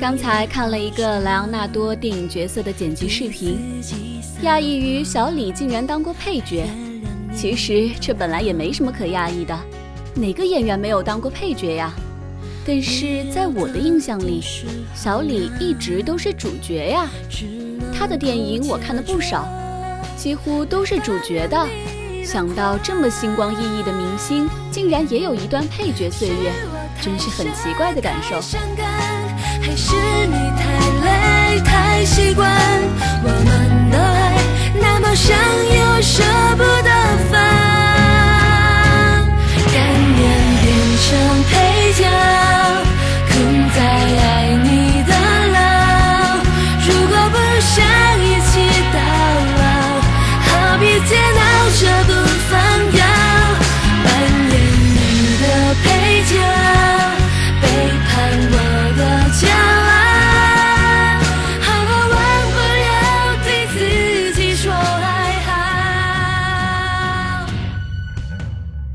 刚才看了一个莱昂纳多电影角色的剪辑视频，讶异于小李竟然当过配角。其实这本来也没什么可讶异的，哪个演员没有当过配角呀？但是在我的印象里，小李一直都是主角呀。他的电影我看的不少，几乎都是主角的。想到这么星光熠熠的明星，竟然也有一段配角岁月，真是很奇怪的感受。还是你太累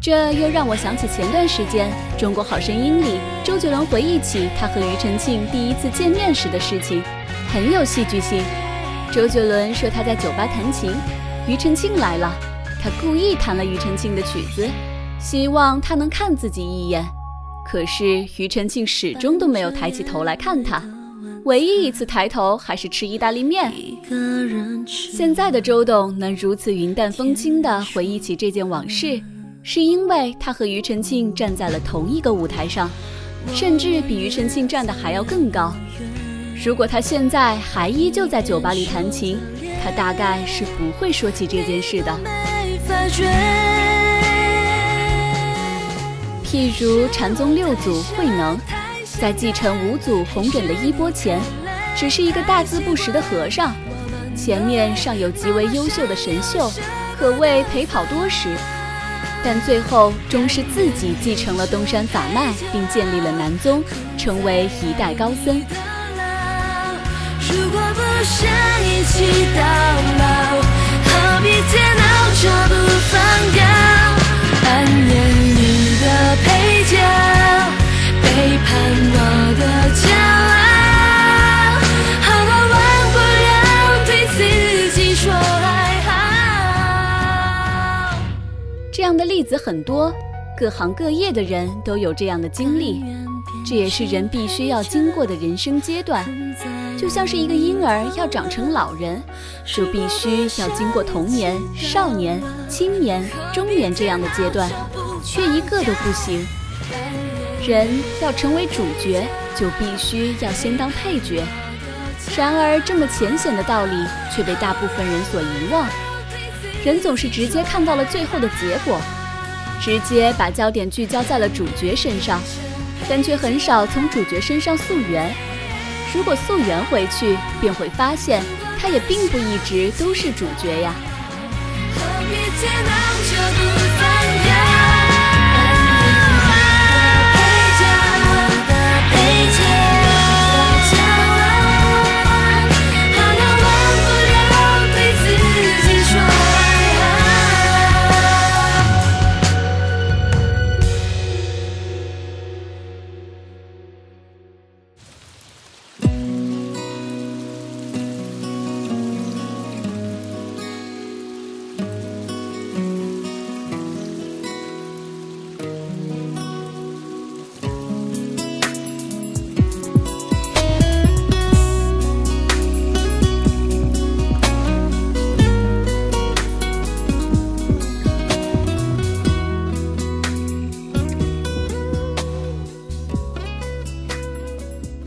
这又让我想起前段时间《中国好声音》里，周杰伦回忆起他和庾澄庆第一次见面时的事情，很有戏剧性。周杰伦说他在酒吧弹琴，庾澄庆来了，他故意弹了庾澄庆的曲子，希望他能看自己一眼。可是庾澄庆始终都没有抬起头来看他，唯一一次抬头还是吃意大利面。现在的周董能如此云淡风轻地回忆起这件往事，是因为他和庾澄庆站在了同一个舞台上，甚至比庾澄庆站的还要更高。如果他现在还依旧在酒吧里弹琴，他大概是不会说起这件事的。譬如禅宗六祖慧能，在继承五祖弘忍的衣钵前，只是一个大字不识的和尚，前面尚有极为优秀的神秀，可谓陪跑多时，但最后终是自己继承了东山法脉，并建立了南宗，成为一代高僧。如果不想一起到老，何必煎熬着不放掉？扮演你的配角，背叛我的骄傲，例子很多，各行各业的人都有这样的经历，这也是人必须要经过的人生阶段。就像是一个婴儿要长成老人，就必须要经过童年、少年、青年、中年这样的阶段，缺一个都不行。人要成为主角，就必须要先当配角。然而，这么浅显的道理却被大部分人所遗忘。人总是直接看到了最后的结果，直接把焦点聚焦在了主角身上，但却很少从主角身上溯源。如果溯源回去，便会发现，他也并不一直都是主角呀。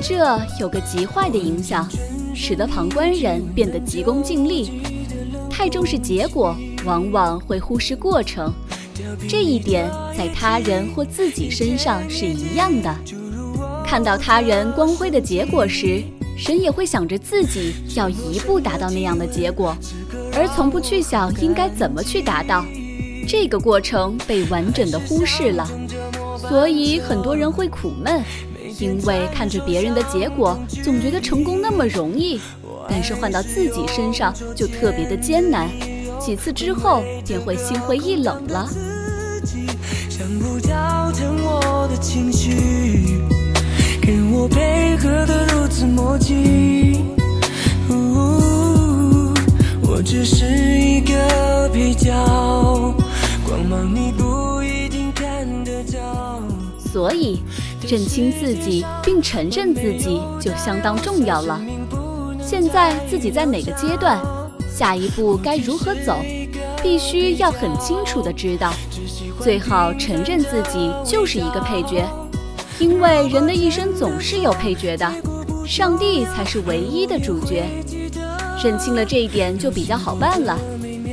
这有个极坏的影响，使得旁观人变得急功近利，太重视结果，往往会忽视过程。这一点在他人或自己身上是一样的。看到他人光辉的结果时，神也会想着自己要一步达到那样的结果，而从不去想应该怎么去达到。这个过程被完整的忽视了，所以很多人会苦闷。因为看着别人的结果，总觉得成功那么容易，但是换到自己身上就特别的艰难。几次之后，便会心灰意冷了。想我我的情绪，跟我配合的如此默契。只是一个比较，光芒你不一定看得到。所以，认清自己并承认自己就相当重要了。现在自己在哪个阶段，下一步该如何走，必须要很清楚的知道。最好承认自己就是一个配角，因为人的一生总是有配角的，上帝才是唯一的主角。认清了这一点就比较好办了，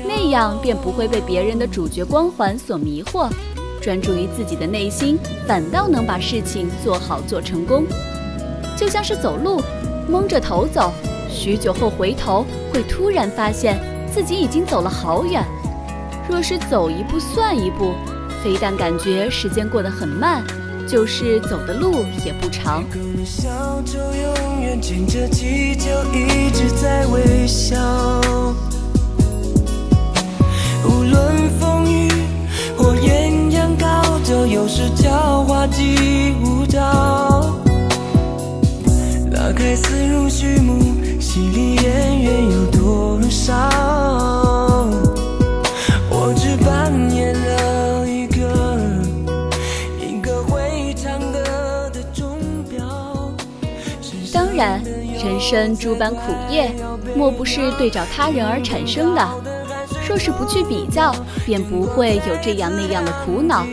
那样便不会被别人的主角光环所迷惑，专注于自己的内心，反倒能把事情做好做成功。就像是走路，蒙着头走，许久后回头会突然发现自己已经走了好远。若是走一步算一步，非但感觉时间过得很慢，就是走的路也不长。牵着气球一直在微笑，戏里演员有多少？当然，人生诸般苦业，莫不是对照他人而产生的。若是不去比较，便不会有这样那样的苦恼。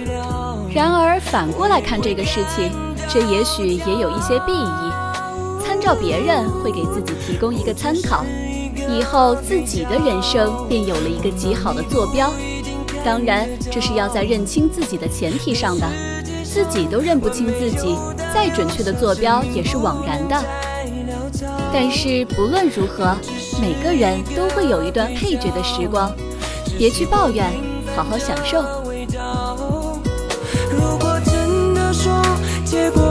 然而反过来看这个事情，这也许也有一些裨益。别人，会给自己提供一个参考，以后自己的人生便有了一个极好的坐标。当然，这是要在认清自己的前提上的。自己都认不清自己，再准确的坐标也是枉然的。但是不论如何，每个人都会有一段配角的时光，别去抱怨，好好享受。如果真的说结果。